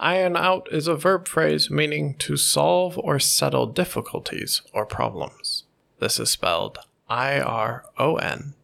Iron out is a verb phrase meaning to solve or settle difficulties or problems. This is spelled I R O N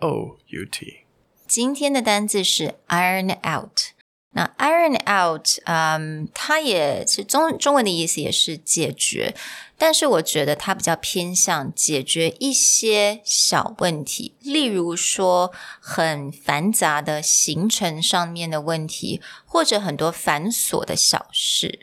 O U T. 今天的单字是 iron out。 那 iron out，嗯，它也是中中文的意思，也是解决。但是我觉得它比较偏向解决一些小问题，例如说很繁杂的行程上面的问题，或者很多繁琐的小事。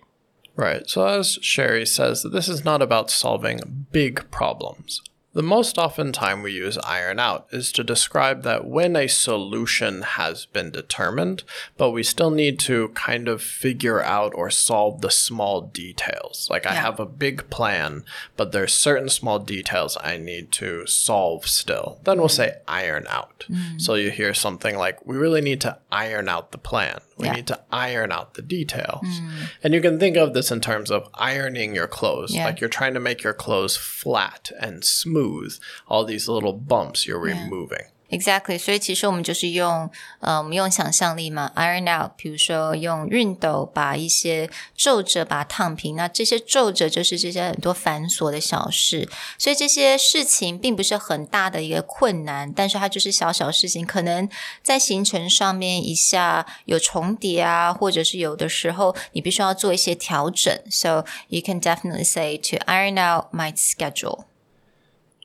Right. So, as Sherry says, this is not about solving big problems. The most often time we use iron out is to describe that when a solution has been determined, but we still need to kind of figure out or solve the small details. Like I have a big plan, but there's certain small details I need to solve still. Then we'll mm. say iron out. Mm. So you hear something like, we really need to iron out the plan. We Yeah. need to iron out the details. Mm. And you can think of this in terms of ironing your clothes. Yeah. Like you're trying to make your clothes flat and smooth. All these little bumps you're removing. Exactly，所以其实我们就是用呃，我们用想象力嘛，iron out，比如说用熨斗把一些皱褶把它烫平，那这些皱褶就是这些很多繁琐的小事，所以这些事情并不是很大的一个困难，但是它就是小小事情，可能在行程上面一下有重叠啊，或者是有的时候你必须要做一些调整，so you can definitely say to iron out my schedule。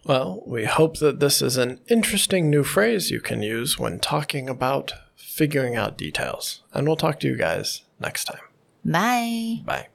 Well, we hope that this is an interesting new phrase you can use when talking about figuring out details. And we'll talk to you guys next time. Bye. Bye.